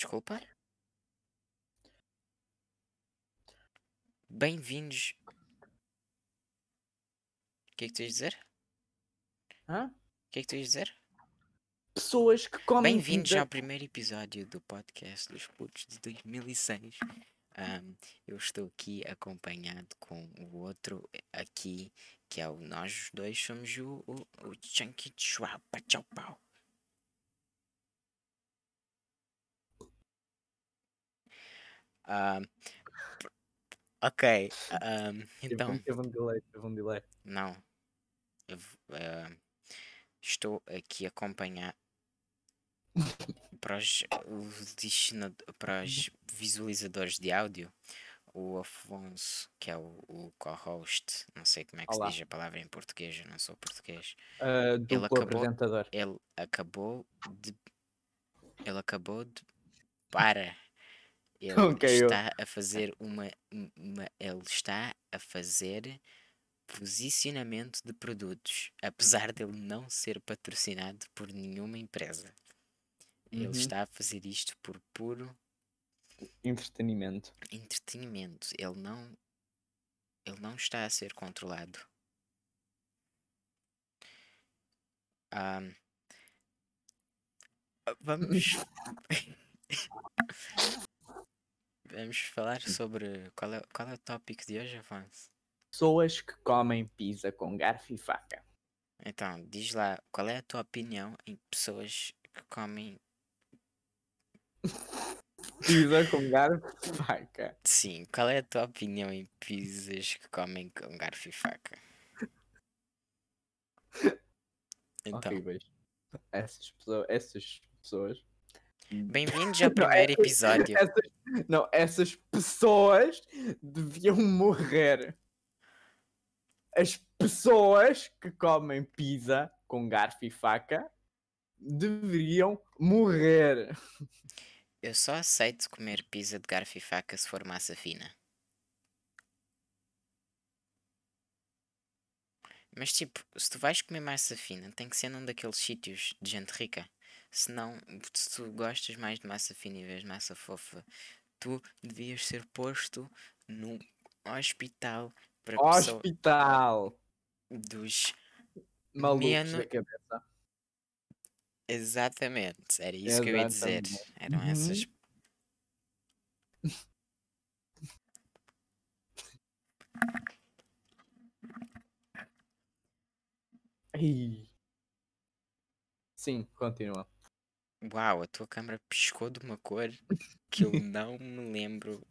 Desculpa? Bem-vindos. O que é que tu ias dizer? Hã? O que é que tu ias dizer? Pessoas que comem Bem-vindos ao primeiro episódio do podcast dos Putos de 2006. Ahm, eu estou aqui acompanhado com o outro aqui, que é o nós os dois somos o, o, o Chunky Chua Pachau Pau. Pr- ok, Teve então, um- Teve um delay, teve um delay. não. Eu ah, estou aqui a acompanhar para os, para os visualizadores de áudio o Afonso, que é o, o co-host, não sei como é que Olá. se diz a palavra em português, eu não sou português. Duplo acabou- apresentador. Ele acabou de. Ele acabou de. Para! Ele Ok, eu- está a fazer uma, uma. Ele está a fazer posicionamento de produtos, apesar dele não ser patrocinado por nenhuma empresa. Ele Uhum. está a fazer isto por puro Entretenimento. entretenimento. Ele não. Ele não está a ser controlado. Ahm, vamos. vamos falar sobre. Qual é, qual é o tópico de hoje, Afonso? Pessoas que comem pizza com garfo e faca. Então, diz lá, qual é a tua opinião em pessoas que comem. Pizza com garfo e faca. Sim, qual é a tua opinião em pizzas que comem com garfo e faca? Então, Horríveis. Essas pessoas. Essas pessoas. Bem-vindos ao primeiro episódio. essas- não, essas pessoas deviam morrer. As pessoas que comem pizza com garfo e faca deveriam morrer. Eu só aceito comer pizza de garfo e faca se for massa fina. Mas tipo, se tu vais comer massa fina, tem que ser num daqueles sítios de gente rica. Senão, se tu gostas mais de massa fina vez de massa fofa, tu devias ser posto num hospital para Hospital. dos. Malucos Menos- da cabeça. Exatamente, era isso que eu ia dizer. Exatamente. Eram Uhum. essas. Sim, continua. Uau, a tua câmera piscou de uma cor que eu não me lembro.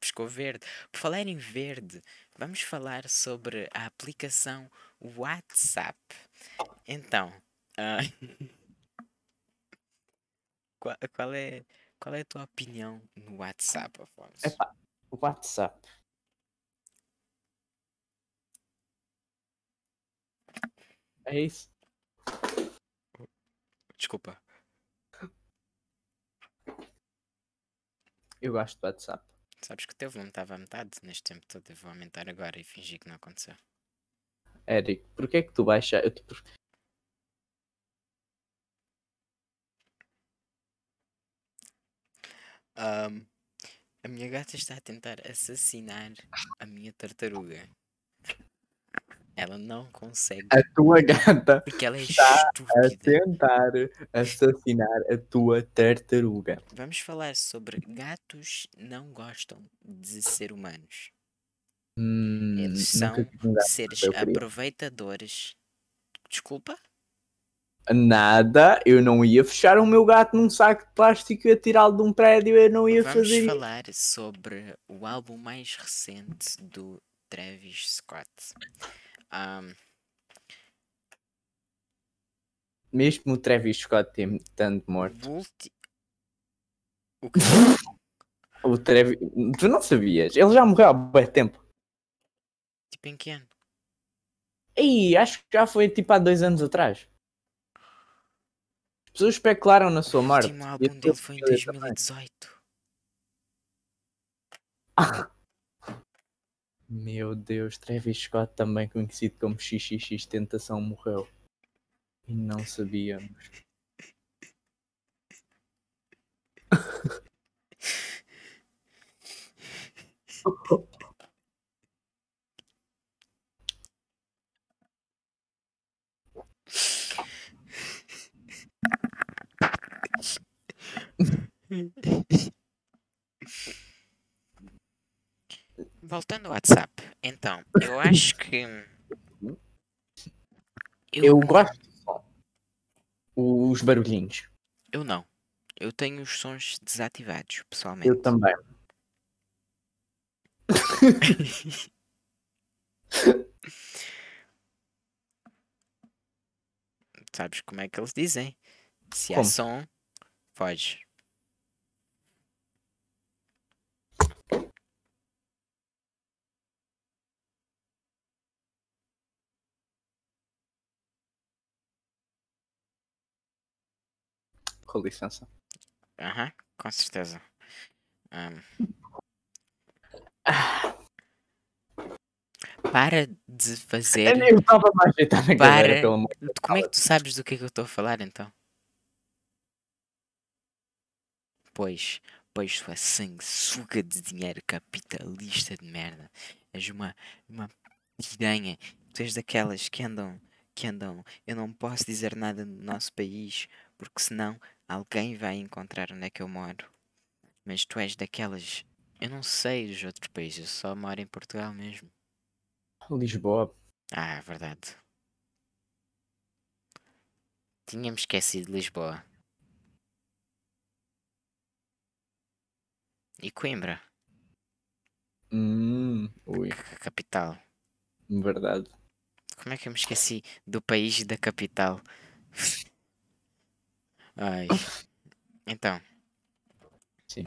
Piscou verde. Por falar em verde, vamos falar sobre a aplicação WhatsApp. Então, ah, qual, qual é, qual é a tua opinião no WhatsApp, Afonso? Epá. WhatsApp. É isso. Desculpa. Eu gosto do WhatsApp. Sabes que o teu volume estava a metade neste tempo todo. Eu vou aumentar agora e fingir que não aconteceu. Eric, porquê é que tu baixa? Eu te... Ahm, a minha gata está a tentar assassinar a minha tartaruga. Ela não consegue A tua gata porque ela é está a estúpida. tentar assassinar a tua tartaruga. Vamos falar sobre gatos não gostam de ser humanos. Hum, Eles são seres aproveitadores. Desculpa? Nada, eu não ia fechar o meu gato num saco de plástico e atirá-lo de um prédio, eu não ia Vamos fazer isso. falar sobre o álbum mais recente do Travis Scott. Ahm, Mesmo o Travis Scott tem tanto morto. ulti- O que? O Travis... Tu não sabias? Ele já morreu há bem tempo. Tipo em que ano? Ih, acho que já foi tipo há dois anos atrás. As pessoas especularam na sua O morte. último E a álbum dele foi em família também. Meu Deus, Travis Scott, também conhecido como XXX Tentação, morreu. E não sabíamos. Voltando ao WhatsApp, então, eu acho que. Eu gosto do som. Os barulhinhos. Eu não. Eu tenho os sons desativados, pessoalmente. Eu também. Sabes como é que eles dizem? Se há Como? som, foge. Com licença. Aham, com certeza. Ahm. Para de fazer. Eu estava mais ajeitar na Para. pelo amor de Como é que tu sabes do que é que eu estou a falar então? Pois, pois tu é sanguessuga de dinheiro capitalista de merda. És uma, uma piranha. Tu és daquelas que andam, que andam. Eu não posso dizer nada do nosso país, porque senão alguém vai encontrar onde é que eu moro. Mas tu és daquelas. Eu não sei dos outros países, eu só moro em Portugal mesmo. Lisboa. Ah, é verdade. Tínhamos esquecido Lisboa. E Coimbra, Hum, ui, c- capital. verdade. Como é que eu me esqueci do país e da capital? Ai. Então. Sim.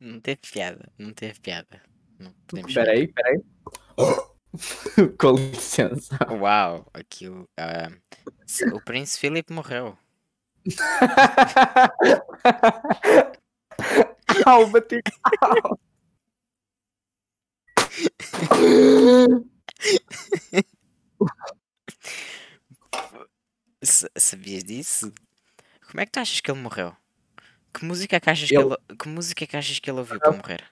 Não teve piada, não teve piada. Não podemos aí, espera aí. Com licença. Uau, aquilo. se- o Príncipe Filipe morreu. Au, bati. Au. S- sabias disso? Como é que tu achas que ele morreu? Que música é que achas Ele- que ele, que música é que achas que ele ouviu para morrer?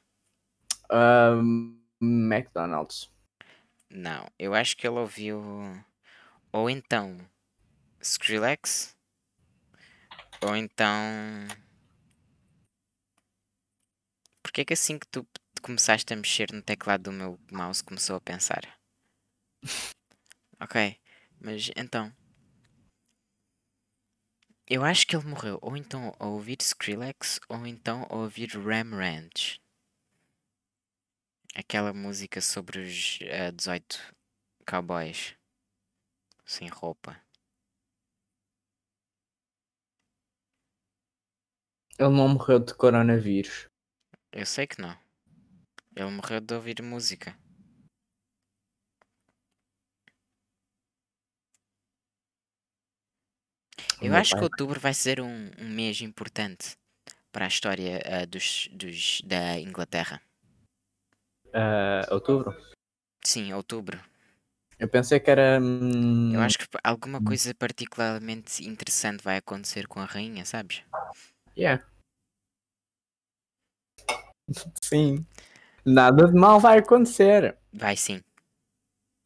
Ahm, McDonald's. Não, eu acho que ele ouviu. Ou então. Skrillex. Ou então. Porquê que assim que tu começaste a mexer no teclado do meu mouse começou a pensar? Ok, mas então. Eu acho que ele morreu ou então a ouvir Skrillex ou então a ouvir Ram Ranch. Aquela música sobre os eh, 18 cowboys sem roupa. Ele não morreu de coronavírus. Eu sei que não. Ele morreu de ouvir música. Eu acho que outubro vai ser um, um mês importante para a história ah, dos, dos, da Inglaterra. Ah, outubro? Sim, outubro. Eu pensei que era. hum, Eu acho que alguma coisa particularmente interessante vai acontecer com a rainha, sabes? Yeah. Sim. Nada de mal vai acontecer. Vai sim.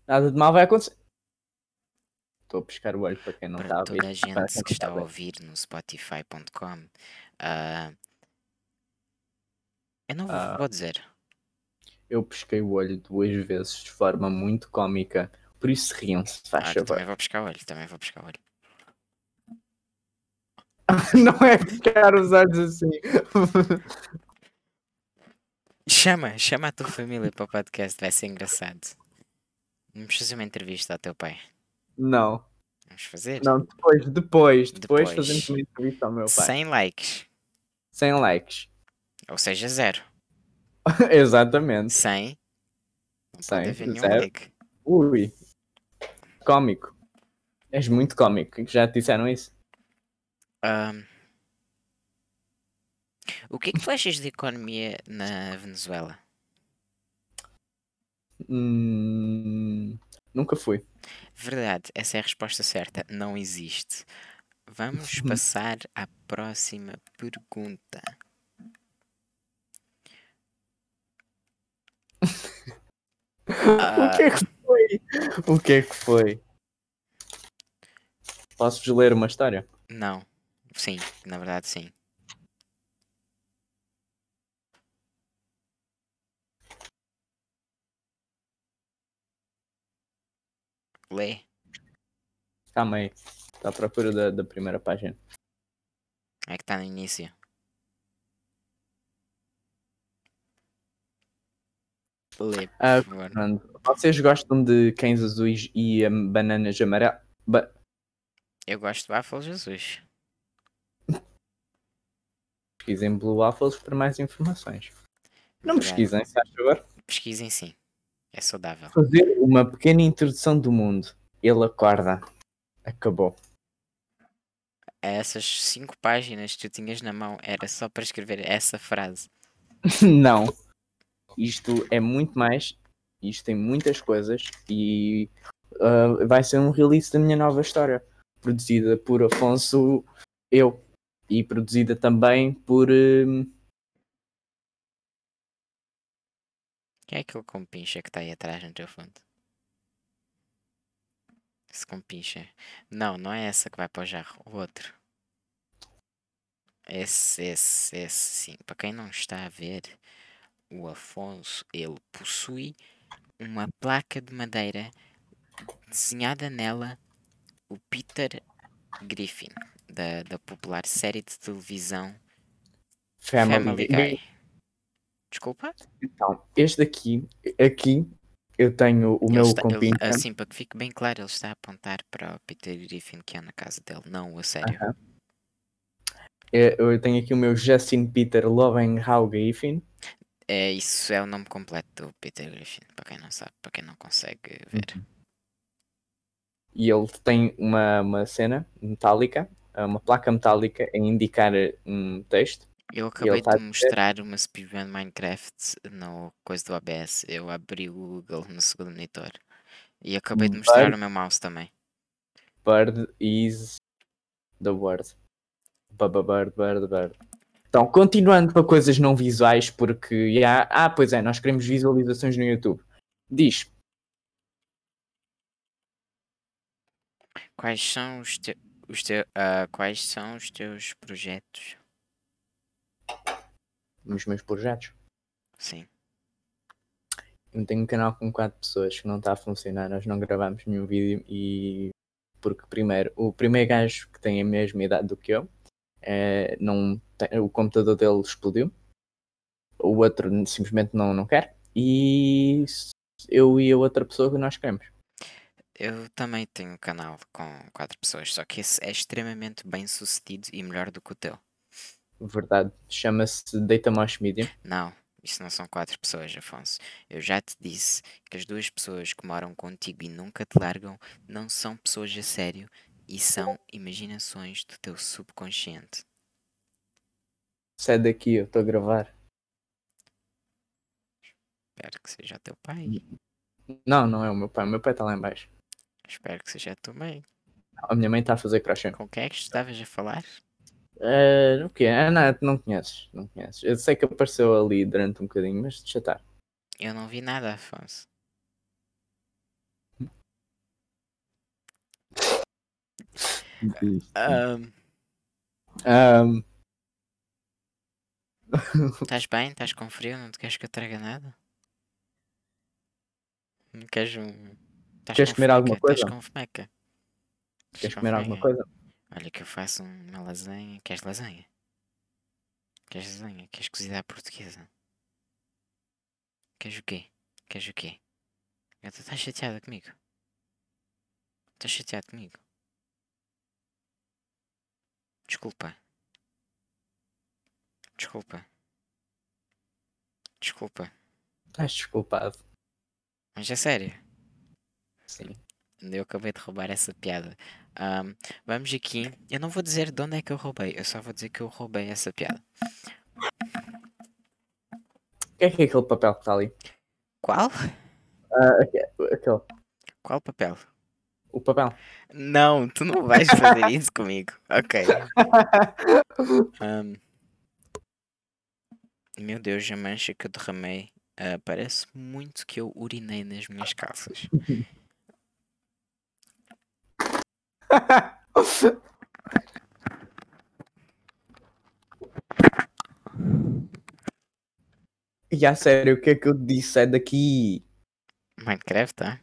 Nada de mal vai acontecer. Estou a pescar o olho para quem não para está a toda ver. a gente que está a ouvir no Spotify.com. ah, eu não vou, Ah. vou dizer. Eu pesquei o olho duas vezes de forma muito cómica. Por isso riam-se, faz Ah, favor. também vou buscar olho, também vou buscar olho. Não é pescar os olhos assim. Chama, chama a tua família para o podcast, vai ser engraçado. Vamos fazer uma entrevista ao teu pai. Não, Vamos fazer? não, depois, depois, depois, Depois. fazemos uma entrevista ao meu pai. 100 likes. 100 likes. Ou seja, zero. Exatamente. 100. Não 100, pode haver nenhum zero. like. Ui. Cómico. És muito cómico. Já te disseram isso? Ahm, o que é que tu achas de economia na Venezuela? Hum, nunca fui. Verdade, essa é a resposta certa. Não existe. Vamos passar à próxima pergunta. O que é que foi? O que é que foi? Posso-vos ler uma história? Não. Sim, na verdade sim. Lê. Calma aí. Está à procura da, da primeira página. É que está no início. Lê, por Ah, favor. Vocês gostam de cães azuis e hum, bananas amarelas? Ba- Eu gosto de Waffle Jesus. pesquisem Blue Waffles para mais informações. Não pesquisem, se faz favor. Pesquisem sim. É saudável. Fazer uma pequena introdução do mundo. Ele acorda. Acabou. Essas cinco páginas que tu tinhas na mão era só para escrever essa frase. Não. Isto é muito mais. Isto tem muitas coisas e ah, vai ser um release da minha nova história. Produzida por Afonso Eu. E produzida também por. hum, Quem é aquele compincha que está aí atrás no teu fundo? Esse compincha. Não, não é essa que vai para o jarro. O outro. Esse, esse, esse, sim. Para quem não está a ver, o Afonso, ele possui uma placa de madeira desenhada nela o Peter Griffin, da, da popular série de televisão Family, Family Guy. Desculpa? Então, este daqui, aqui, eu tenho o Ele meu está- ele- compincha. assim, para que fique bem claro, ele está a apontar para o Peter Griffin que é na casa dele, não a sério. Aham. É, Eu tenho aqui o meu Justin Peter Lovenhau Griffin. É, isso é o nome completo do Peter Griffin, para quem não sabe, para quem não consegue ver. Uhum. E ele tem uma, uma cena metálica, uma placa metálica a indicar um texto. Eu acabei tá a de dizer- mostrar uma speedrun Minecraft no coisa do OBS. Eu abri o Google no segundo monitor. E acabei de mostrar Bird. o meu mouse também. Bird is the word. Baba bird, bird, bird. Então, continuando para coisas não visuais, porque já. Ah, pois é, nós queremos visualizações no YouTube. Diz, Quais são os, te... os teu... ah, quais são os teus projetos? Os meus projetos. Sim. Eu tenho um canal com 4 pessoas que não está a funcionar, nós não gravamos nenhum vídeo e porque primeiro, o primeiro gajo que tem a mesma idade do que eu, eh, não tem- o computador dele explodiu, o outro simplesmente não, não quer, e eu e a outra pessoa que nós queremos. Eu também tenho um canal com quatro pessoas, só que esse é extremamente bem sucedido e melhor do que o teu. Verdade, chama-se Data Mosh Media. Não, isso não são quatro pessoas, Afonso. Eu já te disse que as duas pessoas que moram contigo e nunca te largam não são pessoas a sério e são imaginações do teu subconsciente. Sai daqui, eu estou a gravar. Espero que seja o teu pai. Não, não é o meu pai, o meu pai está lá em baixo. Espero que seja a tua mãe. A minha mãe está a fazer crochê. Com quem é que estavas a falar? Eh, o quê? Ah, não, não conheces, não conheces. Eu sei que apareceu ali durante um bocadinho, mas deixa estar. Eu não vi nada, Afonso. Ahm, Ahm, Estás bem? Estás com frio? Não te queres que eu traga nada? Não queres um. Estás Queres com comer alguma fomeca? Estás coisa? com fomeca? Queres com comer alguma coisa? Olha que eu faço uma lasanha. Queres lasanha? Queres lasanha? Queres cozida à portuguesa? Queres o quê? Queres o quê? Gata, estás chateada comigo? Estás chateado comigo? Desculpa. Desculpa. Desculpa. Estás desculpado. Mas é sério. Sim. Eu acabei de roubar essa piada. Ahm, vamos aqui. Eu não vou dizer de onde é que eu roubei. Eu só vou dizer que eu roubei essa piada. O que é que é aquele papel que está ali? Qual? Aque- aquele. Qual papel? O papel. Não, tu não vais fazer isso comigo. Ok. Ahm. Meu Deus, a mancha que eu derramei ah, parece muito que eu urinei nas minhas calças. E a sério, o que é que eu disse? Sai daqui. Minecraft, tá?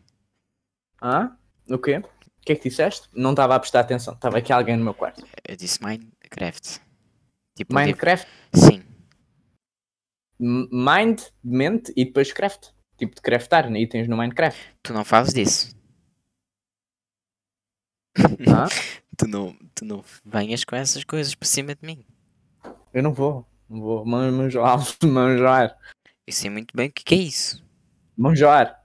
Hã? O quê? O que é que disseste? Não estava a prestar atenção. Estava aqui alguém no meu quarto. Eu disse Minecraft. Tipo, Minecraft. Sim. Mind, mente e depois craft. Tipo de craftar itens no Minecraft. Tu não falas disso. Hã? Tu não, tu não venhas com essas coisas por cima de mim. Eu não vou. Não vou. Man- Manjoar. Manjoar. Eu sei muito bem o que que é isso. Manjoar.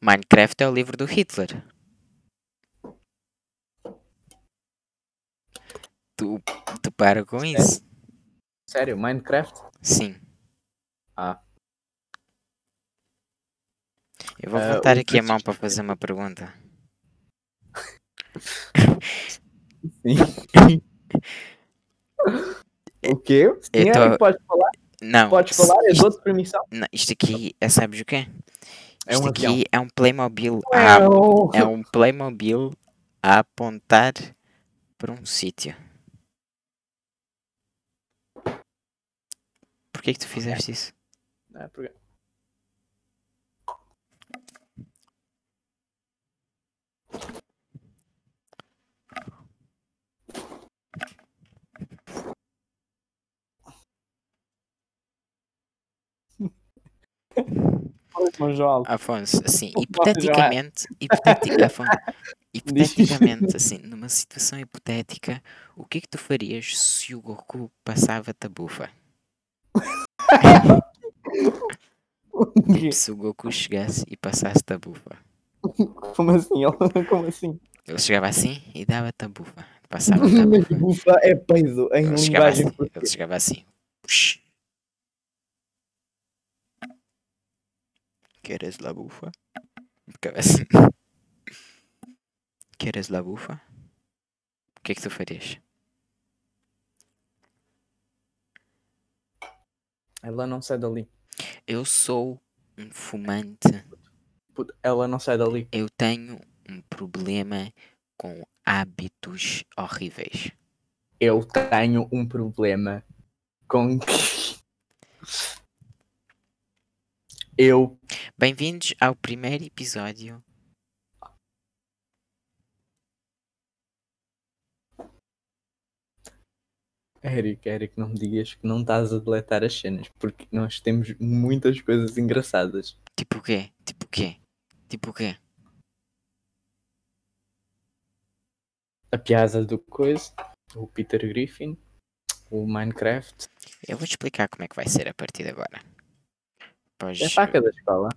Minecraft é o livro do Hitler. Tu, tu para com isso. Sério, Minecraft? Sim. Ah. Eu vou Ah, voltar o aqui a mão para fazer uma pergunta. Sim. o quê? Sim, é, tô- Podes falar, Não, podes se- falar, eu isto, dou-te permissão. não, isto aqui é, sabes o quê? É Isto um aqui avião. é um Playmobil a, Uau. é um Playmobil a apontar para um sítio. Porquê que tu fizeste isso? É, porque- Afonso, assim, hipoteticamente, hipoteti- Afonso, hipoteticamente, assim, numa situação hipotética, o que é que tu farias se o Goku passava-te a bufa? Tipo, se o Goku chegasse e passasse-te a bufa. Como assim? Como assim? Ele chegava assim e dava-te a bufa. Passava-te a bufa. bufa é peido em Ele chegava assim. Ele chegava assim. Push. ¿Quieres la bufa? Assim. ¿Quieres la bufa? O que é que tu farias? Ela não sai dali. Eu sou um fumante. Puto, Ela não sai dali. Eu tenho um problema com hábitos horríveis. Eu tenho um problema com Eu Bem-vindos ao primeiro episódio. Eric, Eric, não me digas que não estás a deletar as cenas, porque nós temos muitas coisas engraçadas. Tipo o quê? Tipo o quê? Tipo o quê? A piada do coisa, o Peter Griffin, o Minecraft, Eu vou te explicar como é que vai ser a partir de agora. Pois, é a faca da escola.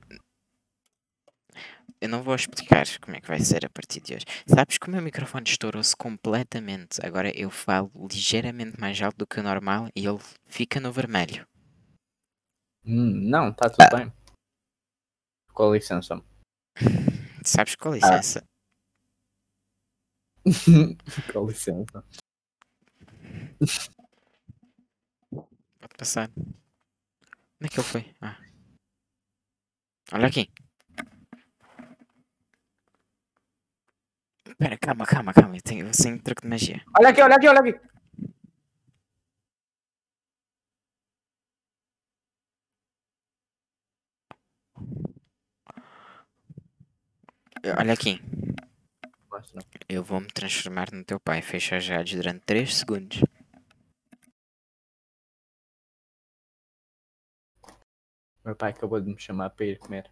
eu não vou explicar como é que vai ser a partir de hoje. Sabes que o meu microfone estourou-se completamente. Agora eu falo ligeiramente mais alto do que o normal e ele fica no vermelho. Hum, não, está tudo bem. Com licença. Sabes com licença? Com licença. Pode passar. Onde é que ele foi? Ah. Olha aqui. Espera, calma, calma, calma. Eu tenho, um truque de magia. Olha aqui, olha aqui, olha aqui. Olha aqui. Eu vou me transformar no teu pai. Fecha os olhos durante 3 segundos. Meu pai acabou de me chamar para ir comer.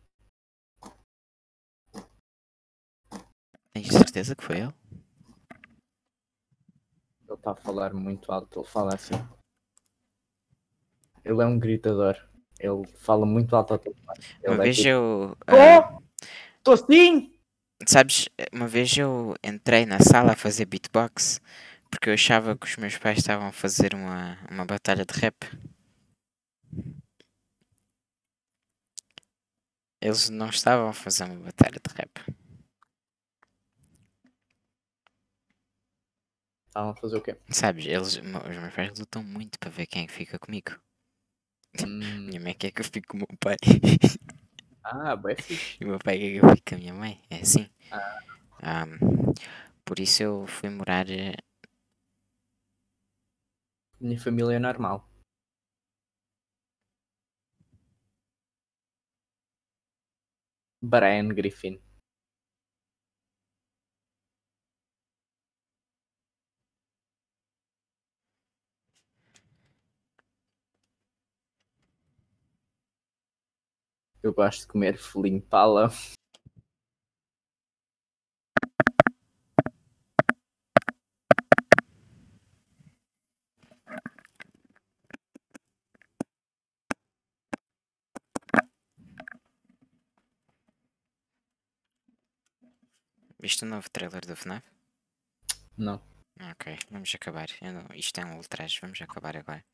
Tens certeza que foi ele? Ele está a falar muito alto, ele fala assim. Ele é um gritador. Ele fala muito alto ao telefone. Ele Uma é vez tipo, eu. ah, Oh! Estou assim! sabes, uma vez eu entrei na sala a fazer beatbox porque eu achava que os meus pais estavam a fazer uma, uma batalha de rap. Eles não estavam a fazer uma batalha de rap. Estavam a fazer o quê? Sabes, eles, os meus pais lutam muito para ver quem é que fica comigo. Hum, Minha mãe quer que eu fique com o meu pai. ah, bem fixe. E o meu pai quer que eu fique com a minha mãe. É assim. Ah. Ahm, por isso eu fui morar. eh, Minha família é normal. Brian Griffin. Eu gosto de comer felinho pala. Viste o novo trailer do FNAF? Não. Ok, vamos acabar. Não- isto é um ultraje, vamos acabar agora.